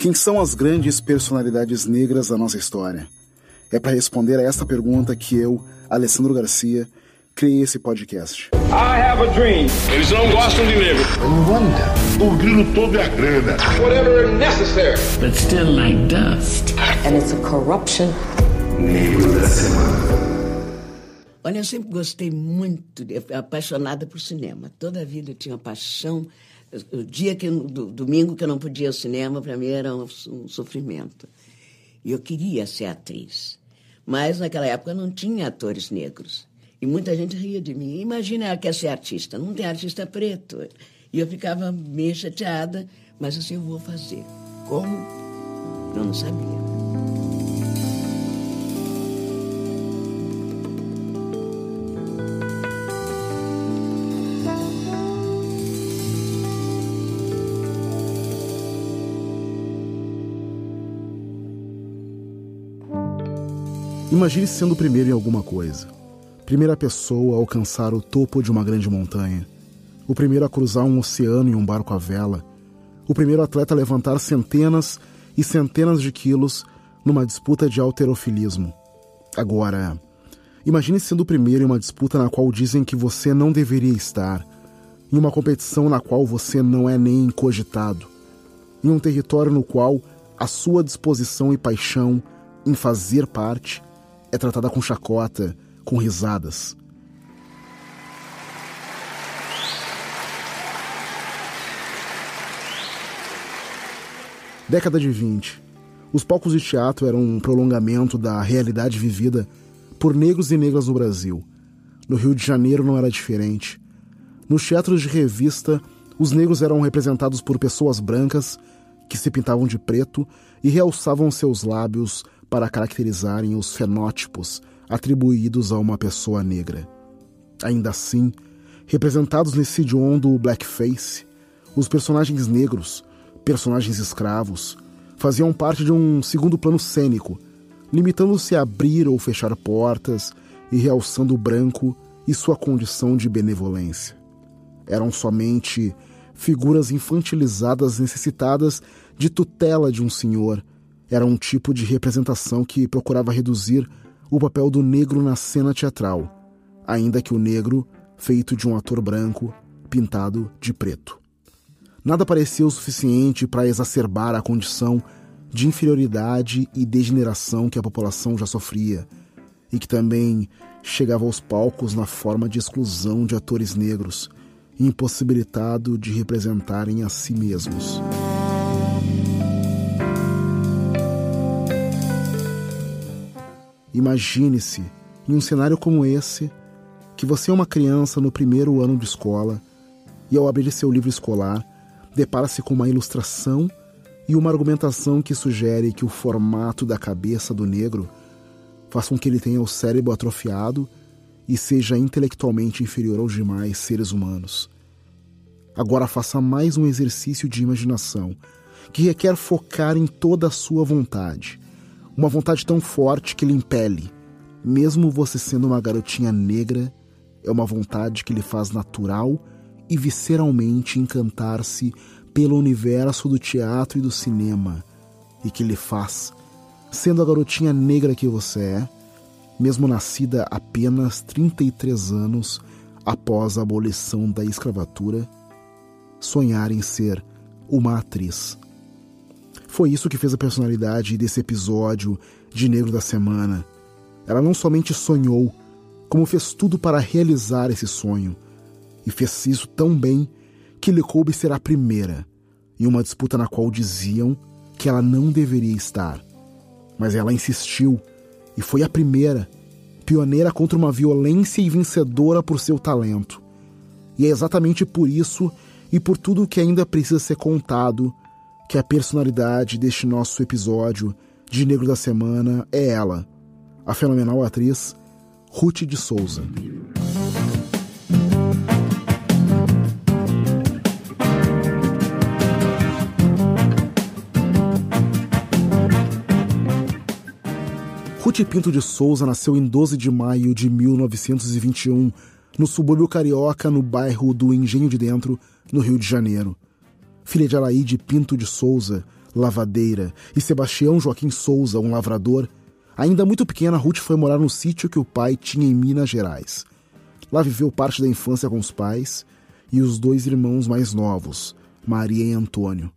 Quem são as grandes personalidades negras da nossa história? É para responder a esta pergunta que eu, Alessandro Garcia, criei esse podcast. I have a dream. Eles não gostam de negro. O grilo todo é a grana. Whatever necessary. but still like dust. and it's a corruption. Negro da semana. Olha, eu sempre gostei muito, de, apaixonada por cinema. Toda a vida eu tinha paixão. O dia que, do, domingo que eu não podia ir ao cinema, para mim era um, um sofrimento. E eu queria ser atriz. Mas naquela época não tinha atores negros. E muita gente ria de mim. Imagina ela quer ser artista, não tem artista preto. E eu ficava meio chateada, mas assim, eu vou fazer. Como? Eu não sabia. Imagine sendo o primeiro em alguma coisa. Primeira pessoa a alcançar o topo de uma grande montanha. O primeiro a cruzar um oceano em um barco à vela. O primeiro atleta a levantar centenas e centenas de quilos numa disputa de alterofilismo. Agora, imagine sendo o primeiro em uma disputa na qual dizem que você não deveria estar. Em uma competição na qual você não é nem cogitado. Em um território no qual a sua disposição e paixão em fazer parte é tratada com chacota, com risadas. Década de 20. Os palcos de teatro eram um prolongamento da realidade vivida por negros e negras no Brasil. No Rio de Janeiro não era diferente. Nos teatros de revista, os negros eram representados por pessoas brancas que se pintavam de preto e realçavam seus lábios para caracterizarem os fenótipos atribuídos a uma pessoa negra. Ainda assim, representados nesse idioma do blackface, os personagens negros, personagens escravos, faziam parte de um segundo plano cênico, limitando-se a abrir ou fechar portas e realçando o branco e sua condição de benevolência. Eram somente figuras infantilizadas necessitadas de tutela de um senhor. Era um tipo de representação que procurava reduzir o papel do negro na cena teatral, ainda que o negro feito de um ator branco pintado de preto. Nada parecia o suficiente para exacerbar a condição de inferioridade e degeneração que a população já sofria e que também chegava aos palcos na forma de exclusão de atores negros, impossibilitado de representarem a si mesmos. Imagine-se, em um cenário como esse, que você é uma criança no primeiro ano de escola e, ao abrir seu livro escolar, depara-se com uma ilustração e uma argumentação que sugere que o formato da cabeça do negro faz com que ele tenha o cérebro atrofiado e seja intelectualmente inferior aos demais seres humanos. Agora faça mais um exercício de imaginação que requer focar em toda a sua vontade. Uma vontade tão forte que lhe impele. Mesmo você sendo uma garotinha negra, é uma vontade que lhe faz natural e visceralmente encantar-se pelo universo do teatro e do cinema e que lhe faz, sendo a garotinha negra que você é, mesmo nascida apenas 33 anos após a abolição da escravatura, sonhar em ser uma atriz. Foi isso que fez a personalidade desse episódio de Negro da Semana. Ela não somente sonhou, como fez tudo para realizar esse sonho, e fez isso tão bem que lhe coube ser a primeira, em uma disputa na qual diziam que ela não deveria estar. Mas ela insistiu e foi a primeira, pioneira contra uma violência e vencedora por seu talento. E é exatamente por isso e por tudo o que ainda precisa ser contado que a personalidade deste nosso episódio de Negro da Semana é ela, a fenomenal atriz Ruth de Souza. Ruth Pinto de Souza nasceu em 12 de maio de 1921, no subúrbio carioca, no bairro do Engenho de Dentro, no Rio de Janeiro. Filha de Alaide Pinto de Souza, lavadeira, e Sebastião Joaquim Souza, um lavrador, ainda muito pequena, Ruth foi morar no sítio que o pai tinha em Minas Gerais. Lá viveu parte da infância com os pais e os dois irmãos mais novos, Maria e Antônio.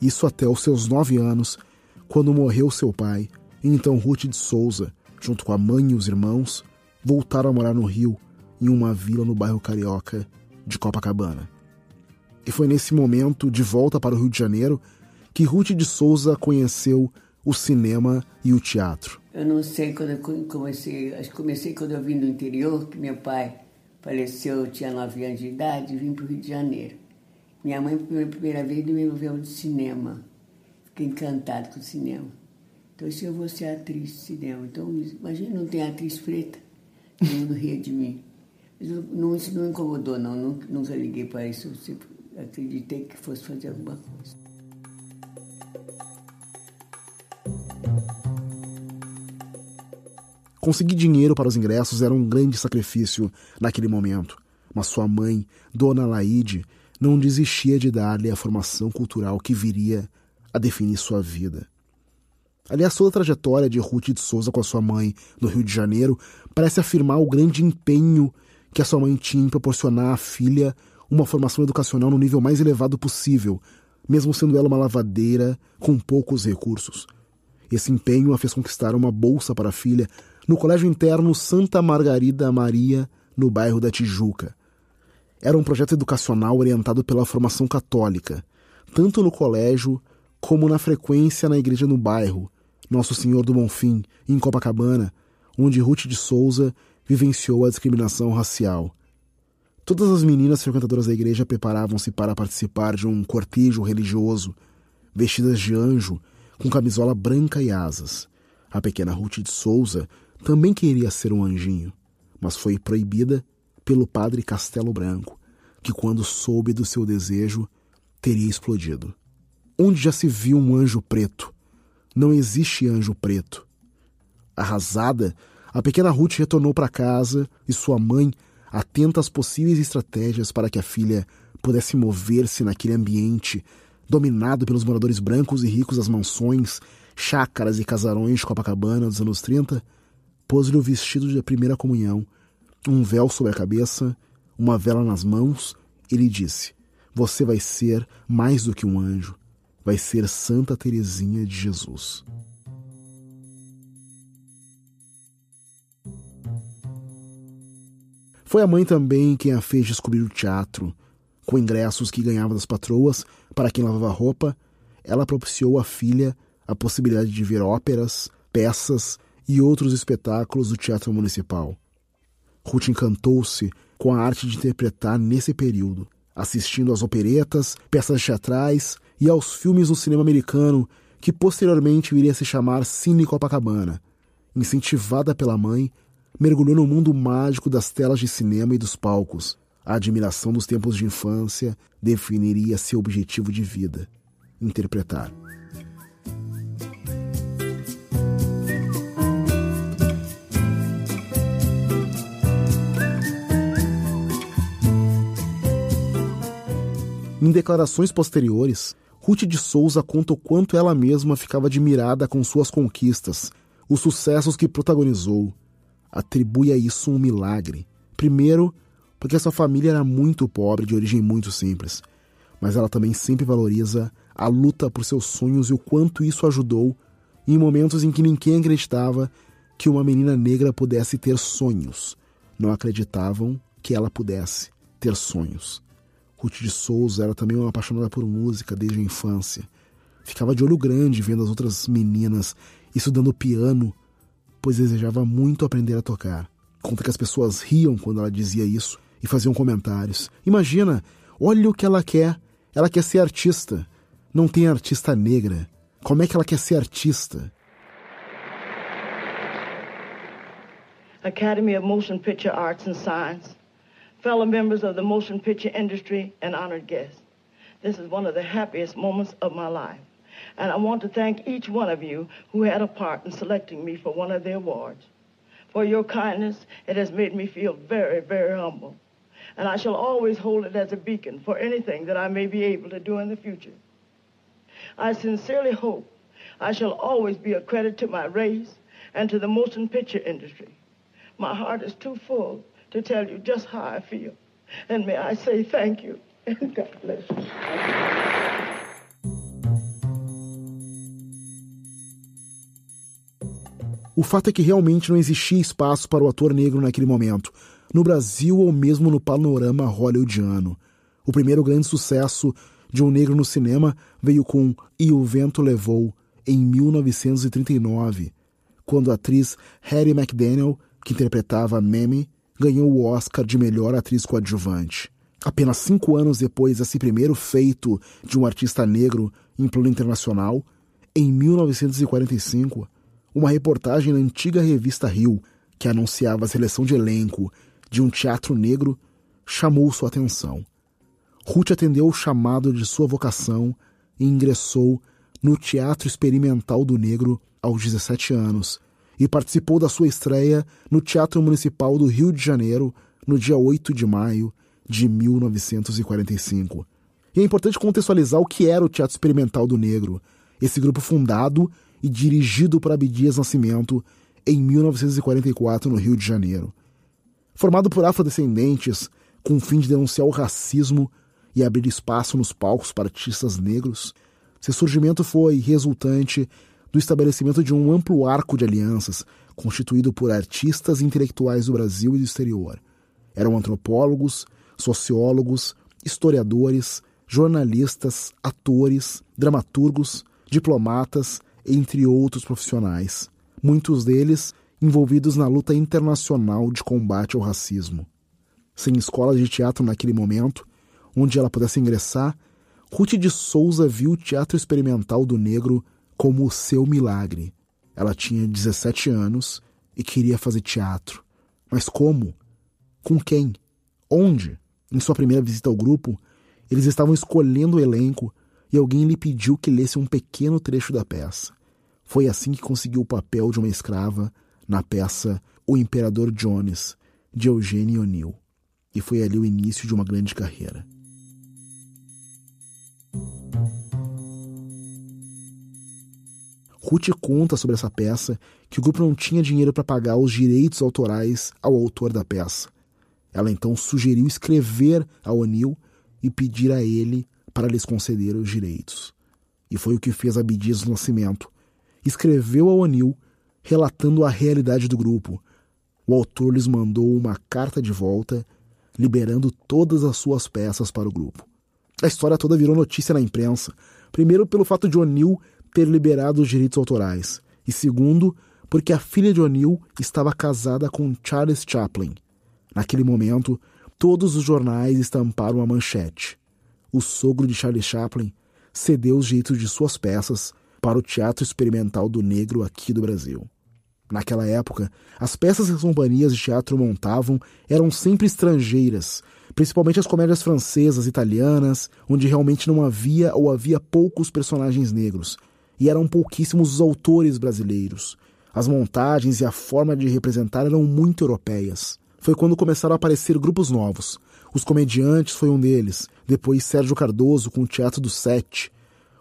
Isso até os seus nove anos, quando morreu seu pai, e então Ruth de Souza, junto com a mãe e os irmãos, voltaram a morar no Rio, em uma vila no bairro carioca de Copacabana. E foi nesse momento, de volta para o Rio de Janeiro, que Ruth de Souza conheceu o cinema e o teatro. Eu não sei quando eu comecei, acho que comecei quando eu vim do interior, que meu pai faleceu, eu tinha nove anos de idade, e vim para o Rio de Janeiro. Minha mãe, pela primeira vez, me envolveu de cinema. Fiquei encantado com o cinema. Então, se eu vou ser atriz de cinema, então, imagina, não tem atriz preta, todo mundo ria de mim. Mas não, isso não incomodou, não, nunca, nunca liguei para isso, sempre acreditei que fosse fazer alguma coisa. Conseguir dinheiro para os ingressos era um grande sacrifício naquele momento, mas sua mãe, Dona Laide, não desistia de dar-lhe a formação cultural que viria a definir sua vida. Aliás, toda a trajetória de Ruth de Souza com a sua mãe no Rio de Janeiro parece afirmar o grande empenho que a sua mãe tinha em proporcionar à filha uma formação educacional no nível mais elevado possível, mesmo sendo ela uma lavadeira com poucos recursos. Esse empenho a fez conquistar uma bolsa para a filha no Colégio Interno Santa Margarida Maria, no bairro da Tijuca. Era um projeto educacional orientado pela formação católica, tanto no colégio como na frequência na igreja no bairro, Nosso Senhor do Bonfim, em Copacabana, onde Ruth de Souza vivenciou a discriminação racial. Todas as meninas frequentadoras da igreja preparavam-se para participar de um cortejo religioso, vestidas de anjo, com camisola branca e asas. A pequena Ruth de Souza também queria ser um anjinho, mas foi proibida pelo padre Castelo Branco, que, quando soube do seu desejo, teria explodido. Onde já se viu um anjo preto? Não existe anjo preto. Arrasada, a pequena Ruth retornou para casa e sua mãe, atenta às possíveis estratégias para que a filha pudesse mover-se naquele ambiente dominado pelos moradores brancos e ricos das mansões, chácaras e casarões de Copacabana dos anos 30, pôs-lhe o vestido de primeira comunhão, um véu sobre a cabeça, uma vela nas mãos, e lhe disse: Você vai ser mais do que um anjo, vai ser Santa Teresinha de Jesus. Foi a mãe também quem a fez descobrir o teatro. Com ingressos que ganhava das patroas para quem lavava roupa, ela propiciou à filha a possibilidade de ver óperas, peças e outros espetáculos do Teatro Municipal. Ruth encantou-se com a arte de interpretar nesse período, assistindo às operetas, peças teatrais e aos filmes do cinema americano, que posteriormente viria a se chamar Cine Copacabana. Incentivada pela mãe, mergulhou no mundo mágico das telas de cinema e dos palcos. A admiração dos tempos de infância definiria seu objetivo de vida: interpretar. Em declarações posteriores, Ruth de Souza conta o quanto ela mesma ficava admirada com suas conquistas, os sucessos que protagonizou. Atribui a isso um milagre. Primeiro, porque sua família era muito pobre, de origem muito simples, mas ela também sempre valoriza a luta por seus sonhos e o quanto isso ajudou em momentos em que ninguém acreditava que uma menina negra pudesse ter sonhos. Não acreditavam que ela pudesse ter sonhos. Ruth de Souza era também uma apaixonada por música desde a infância. Ficava de olho grande vendo as outras meninas estudando piano, pois desejava muito aprender a tocar. Conta que as pessoas riam quando ela dizia isso e faziam comentários. Imagina, olha o que ela quer. Ela quer ser artista. Não tem artista negra. Como é que ela quer ser artista? Academy of Motion Picture Arts and Science. fellow members of the motion picture industry, and honored guests. This is one of the happiest moments of my life. And I want to thank each one of you who had a part in selecting me for one of the awards. For your kindness, it has made me feel very, very humble. And I shall always hold it as a beacon for anything that I may be able to do in the future. I sincerely hope I shall always be a credit to my race and to the motion picture industry. My heart is too full to tell you just how I feel. And may I say thank you and God bless you. O fato é que realmente não existia espaço para o ator negro naquele momento, no Brasil ou mesmo no panorama hollywoodiano. O primeiro grande sucesso de um negro no cinema veio com E o Vento Levou, em 1939, quando a atriz Hattie McDaniel, que interpretava Mamie, ganhou o Oscar de melhor atriz coadjuvante. Apenas cinco anos depois desse primeiro feito de um artista negro em plano internacional, em 1945, uma reportagem na antiga revista Rio, que anunciava a seleção de elenco de um teatro negro, chamou sua atenção. Ruth atendeu o chamado de sua vocação e ingressou no Teatro Experimental do Negro aos 17 anos e participou da sua estreia no Teatro Municipal do Rio de Janeiro no dia 8 de maio de 1945. E é importante contextualizar o que era o Teatro Experimental do Negro, esse grupo fundado e dirigido por Abdias Nascimento em 1944 no Rio de Janeiro. Formado por afrodescendentes com o fim de denunciar o racismo e abrir espaço nos palcos para artistas negros, seu surgimento foi resultante do estabelecimento de um amplo arco de alianças constituído por artistas e intelectuais do Brasil e do exterior. Eram antropólogos, sociólogos, historiadores, jornalistas, atores, dramaturgos, diplomatas, entre outros profissionais, muitos deles envolvidos na luta internacional de combate ao racismo. Sem escola de teatro naquele momento, onde ela pudesse ingressar, Ruth de Souza viu o teatro experimental do negro como o seu milagre. Ela tinha 17 anos e queria fazer teatro. Mas como? Com quem? Onde? Em sua primeira visita ao grupo, eles estavam escolhendo o elenco e alguém lhe pediu que lesse um pequeno trecho da peça. Foi assim que conseguiu o papel de uma escrava na peça O Imperador Jones, de Eugênio O'Neill. E foi ali o início de uma grande carreira. Ruth conta sobre essa peça que o grupo não tinha dinheiro para pagar os direitos autorais ao autor da peça. Ela então sugeriu escrever a O'Neill e pedir a ele para lhes conceder os direitos. E foi o que fez Abdias do Nascimento. Escreveu a O'Neill relatando a realidade do grupo. O autor lhes mandou uma carta de volta, liberando todas as suas peças para o grupo. A história toda virou notícia na imprensa, primeiro pelo fato de O'Neill ter liberado os direitos autorais, e segundo, porque a filha de O'Neill estava casada com Charles Chaplin. Naquele momento, todos os jornais estamparam a manchete o sogro de Charlie Chaplin, cedeu os direitos de suas peças para o Teatro Experimental do Negro aqui do Brasil. Naquela época, as peças que as companhias de teatro montavam eram sempre estrangeiras, principalmente as comédias francesas, italianas, onde realmente não havia ou havia poucos personagens negros, e eram pouquíssimos os autores brasileiros. As montagens e a forma de representar eram muito europeias. Foi quando começaram a aparecer grupos novos, os Comediantes foi um deles, depois Sérgio Cardoso com o Teatro do Sete.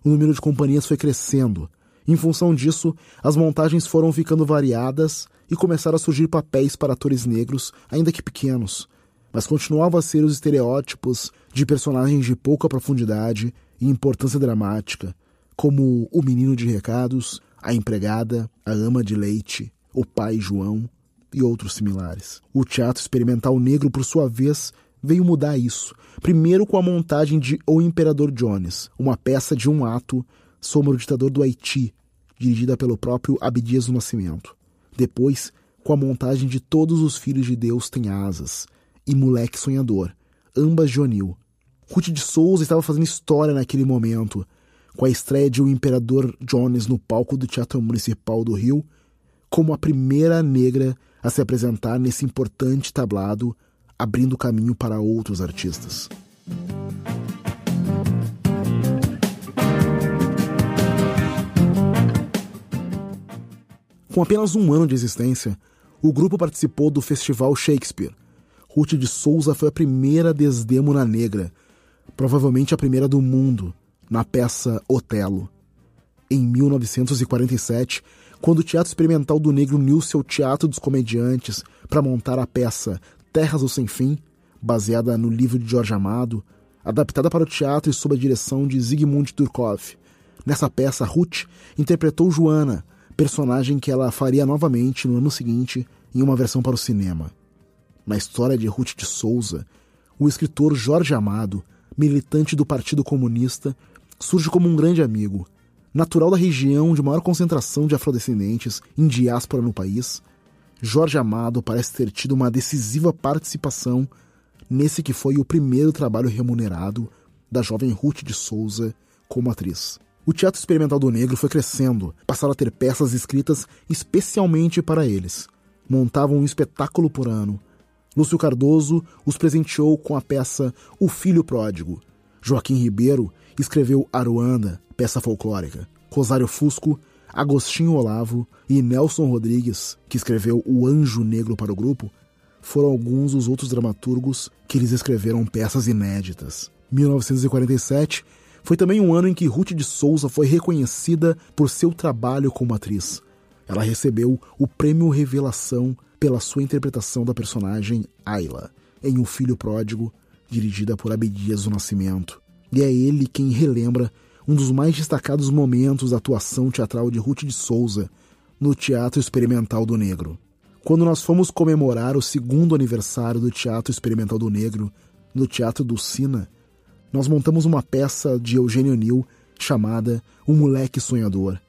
O número de companhias foi crescendo. Em função disso, as montagens foram ficando variadas e começaram a surgir papéis para atores negros, ainda que pequenos. Mas continuavam a ser os estereótipos de personagens de pouca profundidade e importância dramática, como o menino de recados, a empregada, a ama de leite, o pai João e outros similares. O teatro experimental negro, por sua vez, veio mudar isso. Primeiro com a montagem de O Imperador Jones, uma peça de um ato sobre o ditador do Haiti, dirigida pelo próprio Abdias do Nascimento. Depois, com a montagem de Todos os Filhos de Deus Têm Asas e Moleque Sonhador, ambas de O'Neill. Ruth de Souza estava fazendo história naquele momento, com a estreia de O Imperador Jones no palco do Teatro Municipal do Rio, como a primeira negra a se apresentar nesse importante tablado abrindo caminho para outros artistas. Com apenas um ano de existência, o grupo participou do Festival Shakespeare. Ruth de Souza foi a primeira desdêmona negra, provavelmente a primeira do mundo, na peça Otelo. Em 1947, quando o Teatro Experimental do Negro uniu seu Teatro dos Comediantes para montar a peça Terras do Sem Fim, baseada no livro de Jorge Amado, adaptada para o teatro e sob a direção de Zygmunt Turkov. Nessa peça, Ruth interpretou Joana, personagem que ela faria novamente no ano seguinte em uma versão para o cinema. Na história de Ruth de Souza, o escritor Jorge Amado, militante do Partido Comunista, surge como um grande amigo. Natural da região de maior concentração de afrodescendentes em diáspora no país, Jorge Amado parece ter tido uma decisiva participação nesse que foi o primeiro trabalho remunerado da jovem Ruth de Souza como atriz. O Teatro Experimental do Negro foi crescendo, passaram a ter peças escritas especialmente para eles. Montavam um espetáculo por ano. Lúcio Cardoso os presenteou com a peça O Filho Pródigo. Joaquim Ribeiro escreveu Aruanda, peça folclórica. Rosário Fusco, Agostinho Olavo e Nelson Rodrigues, que escreveu O Anjo Negro para o grupo, foram alguns dos outros dramaturgos que eles escreveram peças inéditas. 1947 foi também um ano em que Ruth de Souza foi reconhecida por seu trabalho como atriz. Ela recebeu o Prêmio Revelação pela sua interpretação da personagem Ayla em O Filho Pródigo, dirigida por Abdias do Nascimento. E é ele quem relembra um dos mais destacados momentos da atuação teatral de Ruth de Souza no Teatro Experimental do Negro. Quando nós fomos comemorar o segundo aniversário do Teatro Experimental do Negro no Teatro do Sina, nós montamos uma peça de Eugênio Nil chamada O Moleque Sonhador.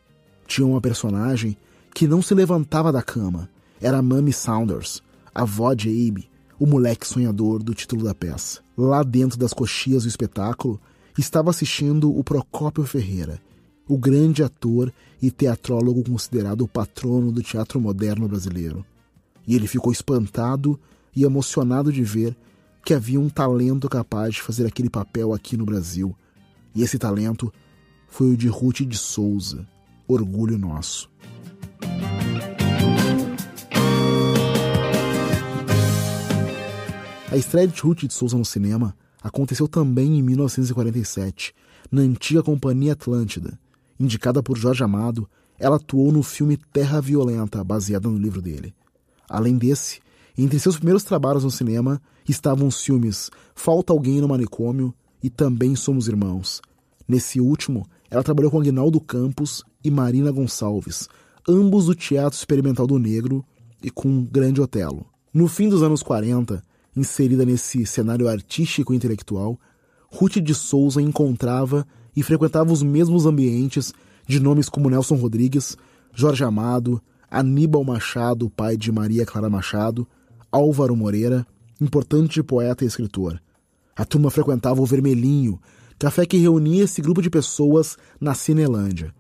Tinha uma personagem que não se levantava da cama. Era Mami Saunders, a avó de Abe, o moleque sonhador do título da peça. Lá dentro das coxias do espetáculo, estava assistindo o Procópio Ferreira, o grande ator e teatrólogo considerado o patrono do teatro moderno brasileiro e ele ficou espantado e emocionado de ver que havia um talento capaz de fazer aquele papel aqui no Brasil. E esse talento foi o de Ruth de Souza, orgulho nosso. A estreia de Ruth de Souza no cinema aconteceu também em 1947, na antiga Companhia Atlântida. Indicada por Jorge Amado, ela atuou no filme Terra Violenta, baseado no livro dele. Além desse, entre seus primeiros trabalhos no cinema estavam os filmes Falta Alguém no Manicômio e Também Somos Irmãos. Nesse último, ela trabalhou com Aguinaldo Campos e Marina Gonçalves, ambos do Teatro Experimental do Negro e com Grande Otelo. No fim dos anos 40, inserida nesse cenário artístico e intelectual, Ruth de Souza encontrava e frequentava os mesmos ambientes de nomes como Nelson Rodrigues, Jorge Amado, Aníbal Machado, pai de Maria Clara Machado, Álvaro Moreira, importante poeta e escritor. A turma frequentava o Vermelhinho, café que reunia esse grupo de pessoas na Cinelândia.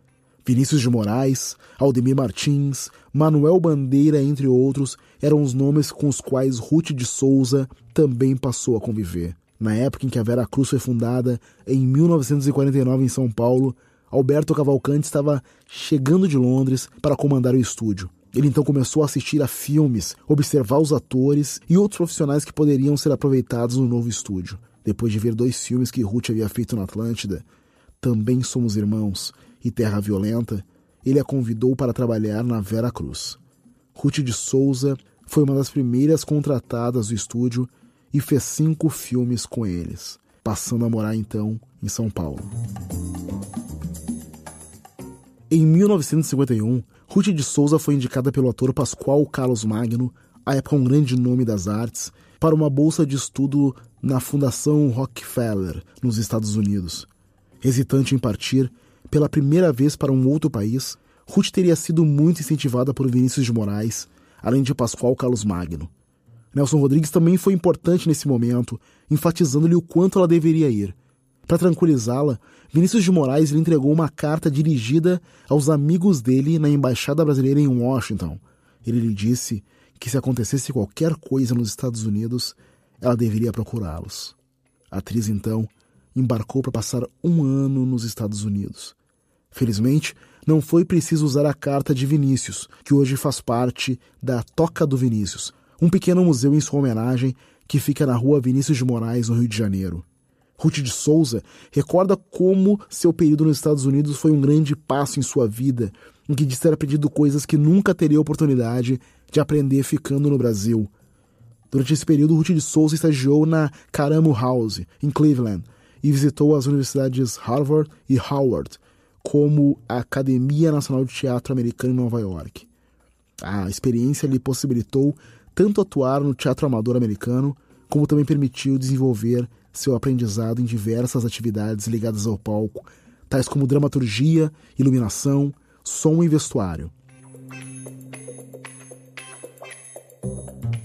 Vinícius de Moraes, Aldemir Martins, Manuel Bandeira, entre outros, eram os nomes com os quais Ruth de Souza também passou a conviver. Na época em que a Vera Cruz foi fundada, em 1949 em São Paulo, Alberto Cavalcante estava chegando de Londres para comandar o estúdio. Ele então começou a assistir a filmes, observar os atores e outros profissionais que poderiam ser aproveitados no novo estúdio. Depois de ver dois filmes que Ruth havia feito na Atlântida, Também Somos Irmãos e Terra Violenta, ele a convidou para trabalhar na Vera Cruz. Ruth de Souza foi uma das primeiras contratadas do estúdio e fez cinco filmes com eles, passando a morar então em São Paulo. Em 1951, Ruth de Souza foi indicada pelo ator Pascoal Carlos Magno, à época um grande nome das artes, para uma bolsa de estudo na Fundação Rockefeller, nos Estados Unidos. Hesitante em partir, pela primeira vez para um outro país, Ruth teria sido muito incentivada por Vinícius de Moraes, além de Pascoal Carlos Magno. Nelson Rodrigues também foi importante nesse momento, enfatizando-lhe o quanto ela deveria ir. Para tranquilizá-la, Vinícius de Moraes lhe entregou uma carta dirigida aos amigos dele na Embaixada Brasileira em Washington. Ele lhe disse que se acontecesse qualquer coisa nos Estados Unidos, ela deveria procurá-los. A atriz, então, embarcou para passar um ano nos Estados Unidos. Felizmente, não foi preciso usar a carta de Vinícius, que hoje faz parte da Toca do Vinícius, um pequeno museu em sua homenagem que fica na rua Vinícius de Moraes, no Rio de Janeiro. Ruth de Souza recorda como seu período nos Estados Unidos foi um grande passo em sua vida, em que disse ter aprendido coisas que nunca teria oportunidade de aprender ficando no Brasil. Durante esse período, Ruth de Souza estagiou na Caramo House, em Cleveland, e visitou as universidades Harvard e Howard, como a Academia Nacional de Teatro Americano em Nova York. A experiência lhe possibilitou tanto atuar no teatro amador americano, como também permitiu desenvolver seu aprendizado em diversas atividades ligadas ao palco, tais como dramaturgia, iluminação, som e vestuário.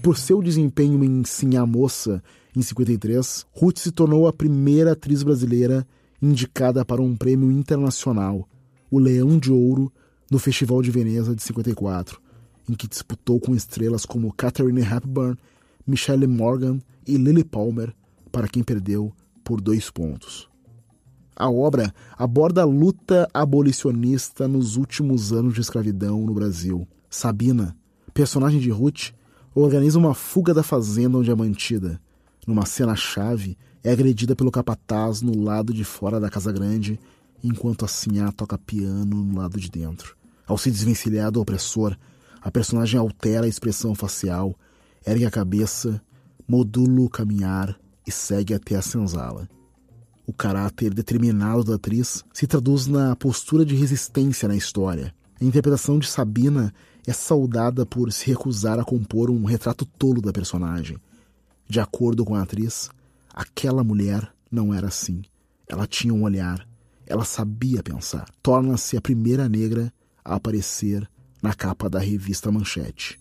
Por seu desempenho em Sim Moça, em 53, Ruth se tornou a primeira atriz brasileira indicada para um prêmio internacional, o Leão de Ouro, no Festival de Veneza de 54, em que disputou com estrelas como Katharine Hepburn, Michelle Morgan e Lily Palmer, para quem perdeu por dois pontos. A obra aborda a luta abolicionista nos últimos anos de escravidão no Brasil. Sabina, personagem de Ruth, organiza uma fuga da fazenda onde é mantida. Numa cena-chave, é agredida pelo capataz no lado de fora da Casa Grande, enquanto a Sinhá toca piano no lado de dentro. Ao se desvencilhar do opressor, a personagem altera a expressão facial, ergue a cabeça, modula o caminhar e segue até a senzala. O caráter determinado da atriz se traduz na postura de resistência na história. A interpretação de Sabina é saudada por se recusar a compor um retrato tolo da personagem. De acordo com a atriz, aquela mulher não era assim. Ela tinha um olhar, ela sabia pensar. Torna-se a primeira negra a aparecer na capa da revista Manchete.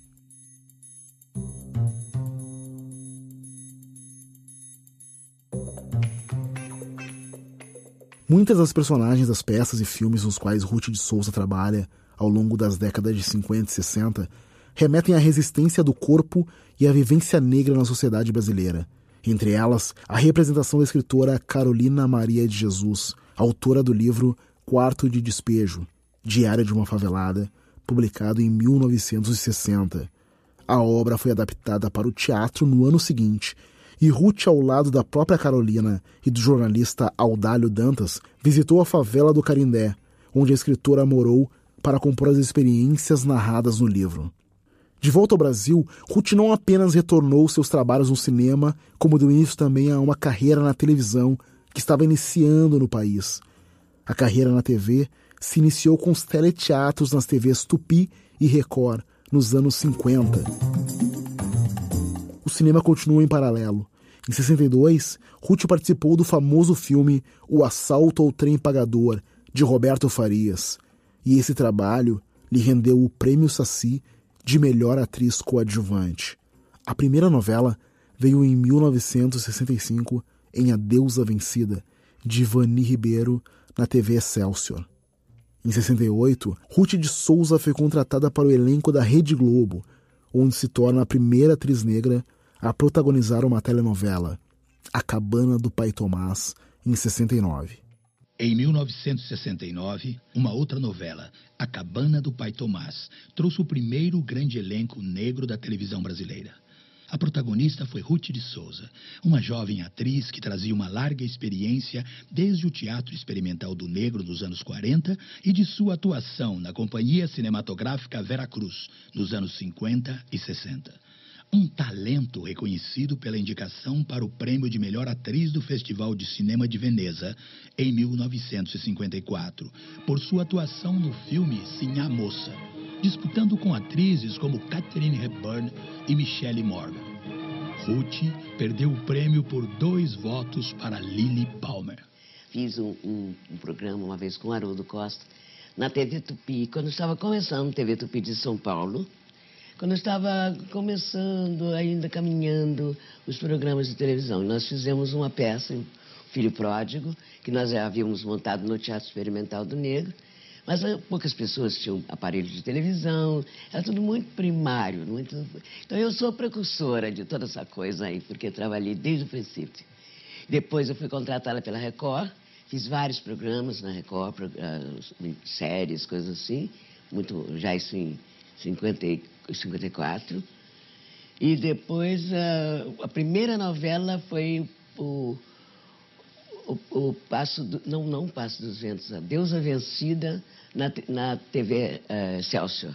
Muitas das personagens das peças e filmes nos quais Ruth de Souza trabalha ao longo das décadas de 50 e 60 remetem à resistência do corpo e à vivência negra na sociedade brasileira. Entre elas, a representação da escritora Carolina Maria de Jesus, autora do livro Quarto de Despejo, Diário de uma Favelada, publicado em 1960. A obra foi adaptada para o teatro no ano seguinte, e Ruth, ao lado da própria Carolina e do jornalista Audálio Dantas, visitou a favela do Carindé, onde a escritora morou para compor as experiências narradas no livro. De volta ao Brasil, Ruth não apenas retornou seus trabalhos no cinema, como deu início também a uma carreira na televisão que estava iniciando no país. A carreira na TV se iniciou com os teleteatros nas TVs Tupi e Record nos anos 50. O cinema continua em paralelo. Em 62, Ruth participou do famoso filme O Assalto ao Trem Pagador, de Roberto Farias, e esse trabalho lhe rendeu o Prêmio Saci de Melhor Atriz Coadjuvante. A primeira novela veio em 1965 em A Deusa Vencida, de Vani Ribeiro, na TV Excelsior. Em 68, Ruth de Souza foi contratada para o elenco da Rede Globo, onde se torna a primeira atriz negra a protagonizar uma telenovela, A Cabana do Pai Tomás, em 69. Em 1969, uma outra novela, A Cabana do Pai Tomás, trouxe o primeiro grande elenco negro da televisão brasileira. A protagonista foi Ruth de Souza, uma jovem atriz que trazia uma larga experiência desde o teatro experimental do negro dos anos 40 e de sua atuação na Companhia Cinematográfica Vera Cruz nos anos 50 e 60. Um talento reconhecido pela indicação para o prêmio de melhor atriz do Festival de Cinema de Veneza em 1954, por sua atuação no filme Sim a Moça disputando com atrizes como Catherine Hepburn e Michelle Morgan. Ruth perdeu o prêmio por dois votos para Lily Palmer. Fiz um, um, um programa uma vez com Haroldo Costa na TV Tupi, quando estava começando TV Tupi de São Paulo, quando estava começando, ainda caminhando os programas de televisão. Nós fizemos uma peça, Filho Pródigo, que nós havíamos montado no Teatro Experimental do Negro, mas eh, poucas pessoas tinham aparelho de televisão, era tudo muito primário. Muito... Então eu sou precursora de toda essa coisa aí, porque trabalhei desde o princípio. Depois eu fui contratada pela Record, fiz vários programas na Record, uh, séries, coisas assim, muito, já isso em 50, 54. E depois uh, a primeira novela foi o o, o Passo do, não, não Passo dos Ventos, a Deusa Vencida na, na TV uh, eh.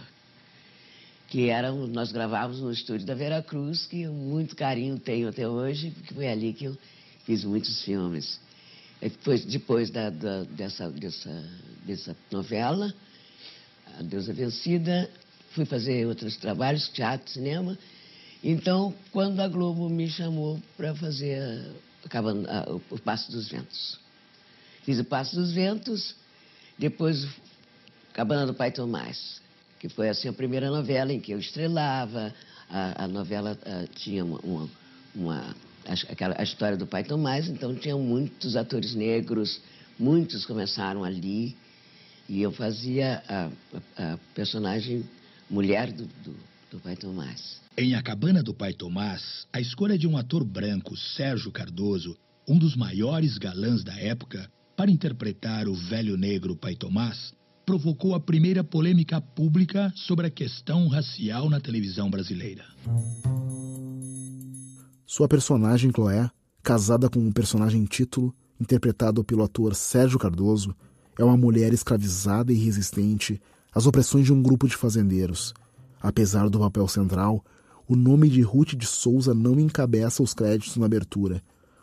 Que era, nós gravávamos no estúdio da Vera Cruz, que muito carinho tenho até hoje, porque foi ali que eu fiz muitos filmes. Depois, depois da, da, dessa, dessa, dessa novela, A Deusa Vencida, fui fazer outros trabalhos, teatro, cinema. Então, quando a Globo me chamou para fazer a, a, o Passo dos Ventos. Fiz o Passo dos Ventos, depois Cabana do Pai Tomás, que foi assim a primeira novela em que eu estrelava. A, a novela a, tinha uma, uma, uma aquela, a história do Pai Tomás, então tinha muitos atores negros, muitos começaram ali, e eu fazia a, a, a personagem mulher do, do, do, Pai Tomás. Em A Cabana do Pai Tomás, a escolha de um ator branco, Sérgio Cardoso, um dos maiores galãs da época, para interpretar o velho negro Pai Tomás, provocou a primeira polêmica pública sobre a questão racial na televisão brasileira. Sua personagem, Chloé, casada com um personagem título, interpretado pelo ator Sérgio Cardoso, é uma mulher escravizada e resistente às opressões de um grupo de fazendeiros. Apesar do papel central, o nome de Ruth de Souza não encabeça os créditos na abertura,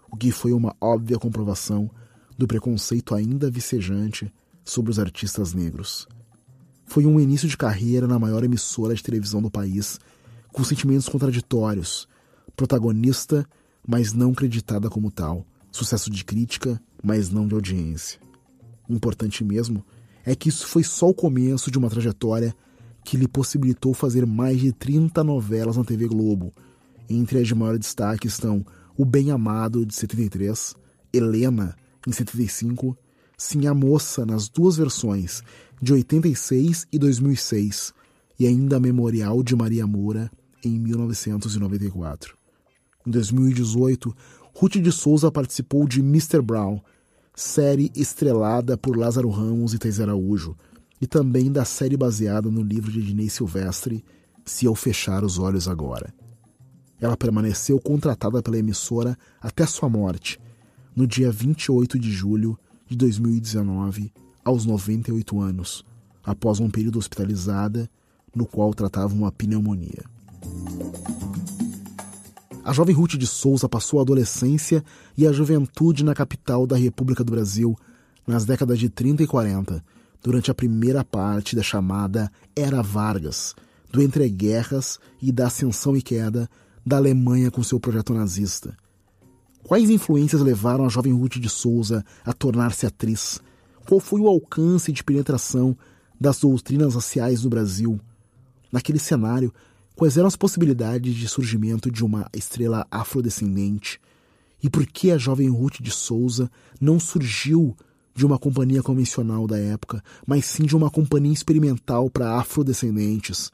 o que foi uma óbvia comprovação do preconceito ainda vicejante sobre os artistas negros. Foi um início de carreira na maior emissora de televisão do país, com sentimentos contraditórios, protagonista, mas não creditada como tal, sucesso de crítica, mas não de audiência. Importante mesmo é que isso foi só o começo de uma trajetória que lhe possibilitou fazer mais de 30 novelas na TV Globo. Entre as de maior destaque estão O Bem Amado, de 73, Helena, em 75, Sim a Moça, nas duas versões, de 86 e 2006, e ainda Memorial de Maria Moura, em 1994. Em 2018, Ruth de Souza participou de Mr. Brown, série estrelada por Lázaro Ramos e Thais Araújo, e também da série baseada no livro de Ednei Silvestre, Se Eu Fechar os Olhos Agora. Ela permaneceu contratada pela emissora até sua morte, no dia 28 de julho de 2019, aos 98 anos, após um período hospitalizada no qual tratava uma pneumonia. A jovem Ruth de Souza passou a adolescência e a juventude na capital da República do Brasil nas décadas de 30 e 40, durante a primeira parte da chamada Era Vargas, do entreguerras e da ascensão e queda da Alemanha com seu projeto nazista. Quais influências levaram a jovem Ruth de Souza a tornar-se atriz? Qual foi o alcance de penetração das doutrinas raciais do Brasil? Naquele cenário, Quais eram as possibilidades de surgimento de uma estrela afrodescendente? E por que a jovem Ruth de Souza não surgiu de uma companhia convencional da época, mas sim de uma companhia experimental para afrodescendentes?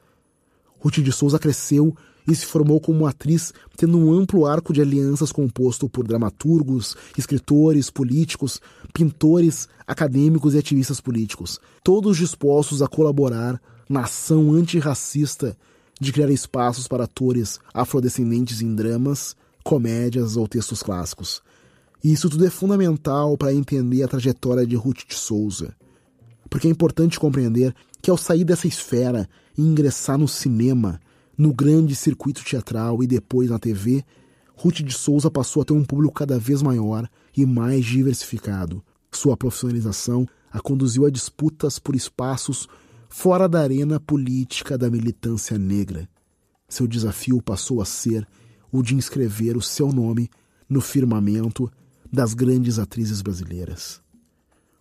Ruth de Souza cresceu e se formou como atriz, tendo um amplo arco de alianças composto por dramaturgos, escritores, políticos, pintores, acadêmicos e ativistas políticos, todos dispostos a colaborar na ação antirracista de criar espaços para atores afrodescendentes em dramas, comédias ou textos clássicos. E isso tudo é fundamental para entender a trajetória de Ruth de Souza. Porque é importante compreender que ao sair dessa esfera e ingressar no cinema, no grande circuito teatral e depois na TV, Ruth de Souza passou a ter um público cada vez maior e mais diversificado. Sua profissionalização a conduziu a disputas por espaços fora da arena política da militância negra. Seu desafio passou a ser o de inscrever o seu nome no firmamento das grandes atrizes brasileiras.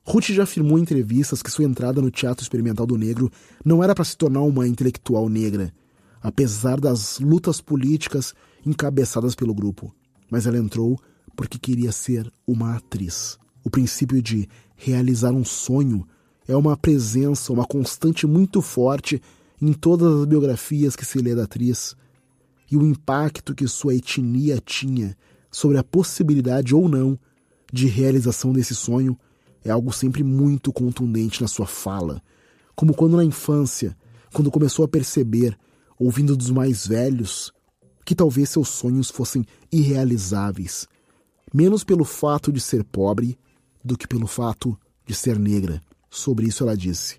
Ruth já afirmou em entrevistas que sua entrada no teatro experimental do negro não era para se tornar uma intelectual negra, apesar das lutas políticas encabeçadas pelo grupo, mas ela entrou porque queria ser uma atriz. O princípio de realizar um sonho é uma presença, uma constante muito forte em todas as biografias que se lê da atriz, e o impacto que sua etnia tinha sobre a possibilidade ou não de realização desse sonho é algo sempre muito contundente na sua fala, como quando na infância, quando começou a perceber, ouvindo dos mais velhos, que talvez seus sonhos fossem irrealizáveis, menos pelo fato de ser pobre do que pelo fato de ser negra. Sobre isso ela disse: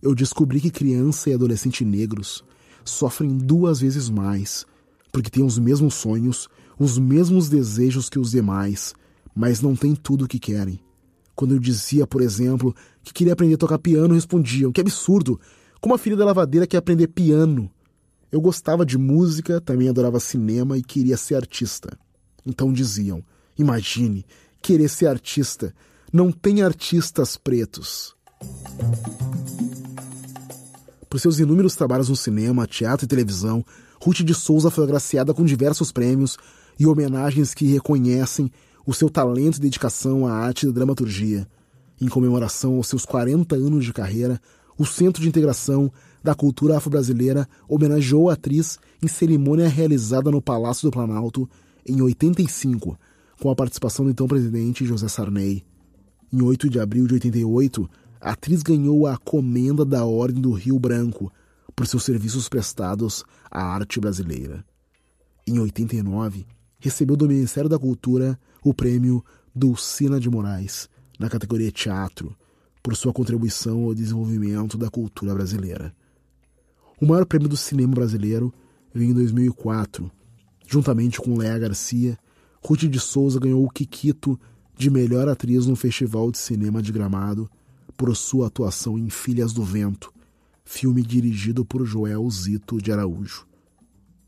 Eu descobri que criança e adolescente negros sofrem duas vezes mais, porque têm os mesmos sonhos, os mesmos desejos que os demais, mas não têm tudo o que querem. Quando eu dizia, por exemplo, que queria aprender a tocar piano, respondiam: Que absurdo! Como a filha da lavadeira quer aprender piano? Eu gostava de música, também adorava cinema e queria ser artista. Então diziam: Imagine, querer ser artista. Não tem artistas pretos. Por seus inúmeros trabalhos no cinema, teatro e televisão, Ruth de Souza foi agraciada com diversos prêmios e homenagens que reconhecem o seu talento e dedicação à arte da dramaturgia. Em comemoração aos seus 40 anos de carreira, o Centro de Integração da Cultura Afro-Brasileira homenageou a atriz em cerimônia realizada no Palácio do Planalto em 85, com a participação do então presidente José Sarney. Em 8 de abril de 88, a atriz ganhou a Comenda da Ordem do Rio Branco por seus serviços prestados à arte brasileira. Em 89, recebeu do Ministério da Cultura o prêmio Dulcina de Moraes, na categoria Teatro, por sua contribuição ao desenvolvimento da cultura brasileira. O maior prêmio do cinema brasileiro veio em 2004. Juntamente com Léa Garcia, Ruth de Souza ganhou o Kikito de melhor atriz no Festival de Cinema de Gramado por sua atuação em Filhas do Vento, filme dirigido por Joel Zito de Araújo.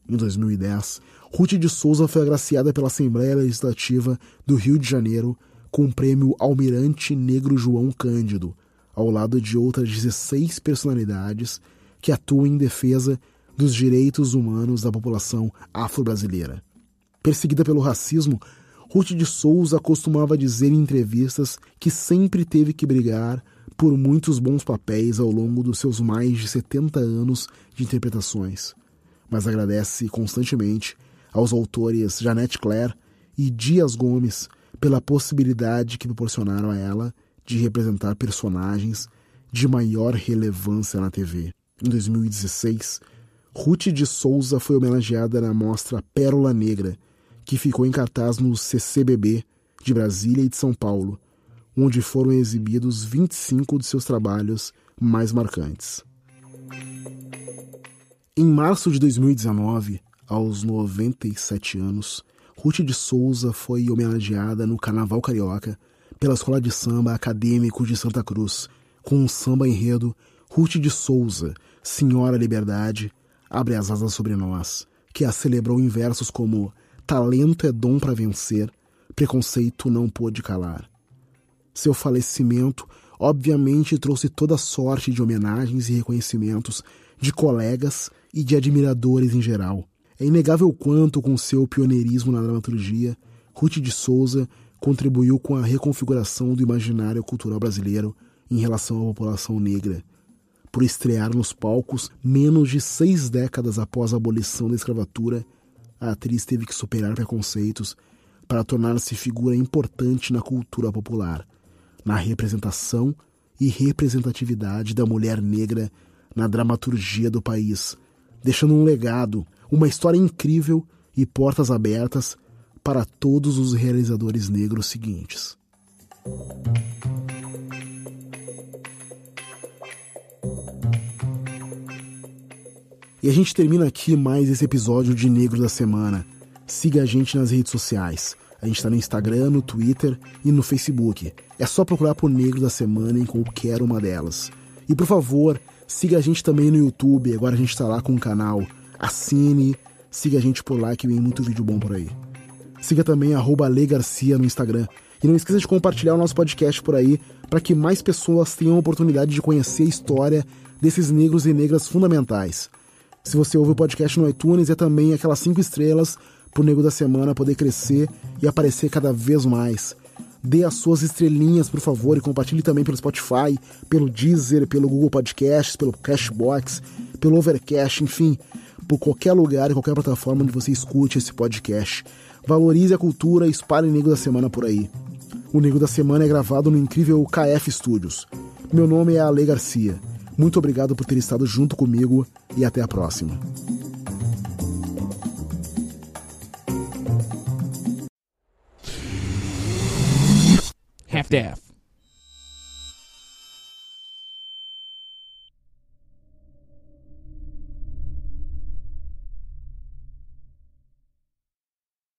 Em 2010, Ruth de Souza foi agraciada pela Assembleia Legislativa do Rio de Janeiro com o prêmio Almirante Negro João Cândido, ao lado de outras 16 personalidades que atuam em defesa dos direitos humanos da população afro-brasileira. Perseguida pelo racismo, Ruth de Souza costumava dizer em entrevistas que sempre teve que brigar por muitos bons papéis ao longo dos seus mais de 70 anos de interpretações, mas agradece constantemente aos autores Janete Claire e Dias Gomes pela possibilidade que proporcionaram a ela de representar personagens de maior relevância na TV. Em 2016, Ruth de Souza foi homenageada na mostra Pérola Negra, que ficou em cartaz no CCBB de Brasília e de São Paulo, onde foram exibidos 25 de seus trabalhos mais marcantes. Em março de 2019, aos 97 anos, Ruth de Souza foi homenageada no Carnaval Carioca pela Escola de Samba Acadêmico de Santa Cruz, com um samba enredo Ruth de Souza, Senhora Liberdade, abre as asas sobre nós, que a celebrou em versos como Talento é dom para vencer, preconceito não pôde calar. Seu falecimento, obviamente, trouxe toda sorte de homenagens e reconhecimentos de colegas e de admiradores em geral. É inegável quanto, com seu pioneirismo na dramaturgia, Ruth de Souza contribuiu com a reconfiguração do imaginário cultural brasileiro em relação à população negra, por estrear nos palcos menos de seis décadas após a abolição da escravatura a atriz teve que superar preconceitos para tornar-se figura importante na cultura popular, na representação e representatividade da mulher negra na dramaturgia do país, deixando um legado, uma história incrível e portas abertas para todos os realizadores negros seguintes. E a gente termina aqui mais esse episódio de Negro da Semana. Siga a gente nas redes sociais. A gente está no Instagram, no Twitter e no Facebook. É só procurar por Negro da Semana em qualquer uma delas. E por favor, siga a gente também no YouTube. Agora a gente está lá com o canal. Assine, siga a gente por lá que vem muito vídeo bom por aí. Siga também arroba Garcia no Instagram. E não esqueça de compartilhar o nosso podcast por aí para que mais pessoas tenham a oportunidade de conhecer a história desses negros e negras fundamentais. Se você ouve o podcast no iTunes, é também aquelas cinco estrelas pro Nego da Semana poder crescer e aparecer cada vez mais. Dê as suas estrelinhas, por favor, e compartilhe também pelo Spotify, pelo Deezer, pelo Google Podcasts, pelo Cashbox, pelo Overcast, enfim, por qualquer lugar e qualquer plataforma onde você escute esse podcast. Valorize a cultura e espalhe o Nego da Semana por aí. O Nego da Semana é gravado no incrível KF Studios. Meu nome é Ale Garcia. Muito obrigado por ter estado junto comigo e até a próxima. Staff.